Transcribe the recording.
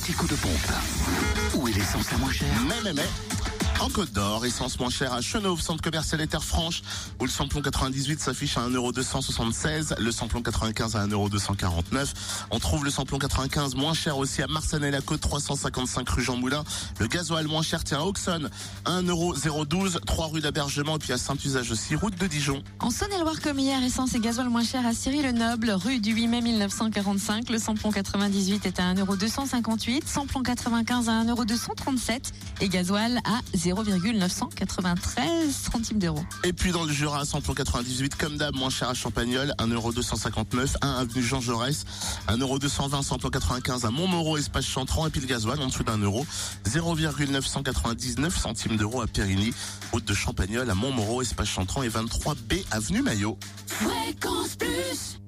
anti-coup de pompe. Où est l'essence la moins chère? Mais, mais, mais. En Côte d'Or, essence moins chère à Chenauve, centre commercial et Terre Franche, où le samplon 98 s'affiche à 1,276€, le samplon 95 à 1,249€. On trouve le samplon 95 moins cher aussi à Marsanne-la-Côte, 355 rue Jean Moulin. Le gasoil moins cher tient à Auxonne, 1,012€, 3 rue d'Abergement, et puis à Saint-Usage aussi, route de Dijon. En Saône-et-Loire, comme hier, essence et gasoil moins cher à Cyril-le-Noble, rue du 8 mai 1945. Le samplon 98 est à 1,258€, samplon 95 à 1,237€ et gasoil à 0,993 centimes d'euros. Et puis dans le Jura, samplon 98, comme d'hab, moins cher à Champagnol, 1,259€, 1 avenue Jean Jaurès, 1,220€, samplon 95 à Montmoreau, espace Chantran, et puis le gasoil en dessous d'un euro, 0,999 centimes d'euros à Périgny, route de Champagnol à Montmoreau, espace Chantran et 23B avenue Maillot. Fréquence Plus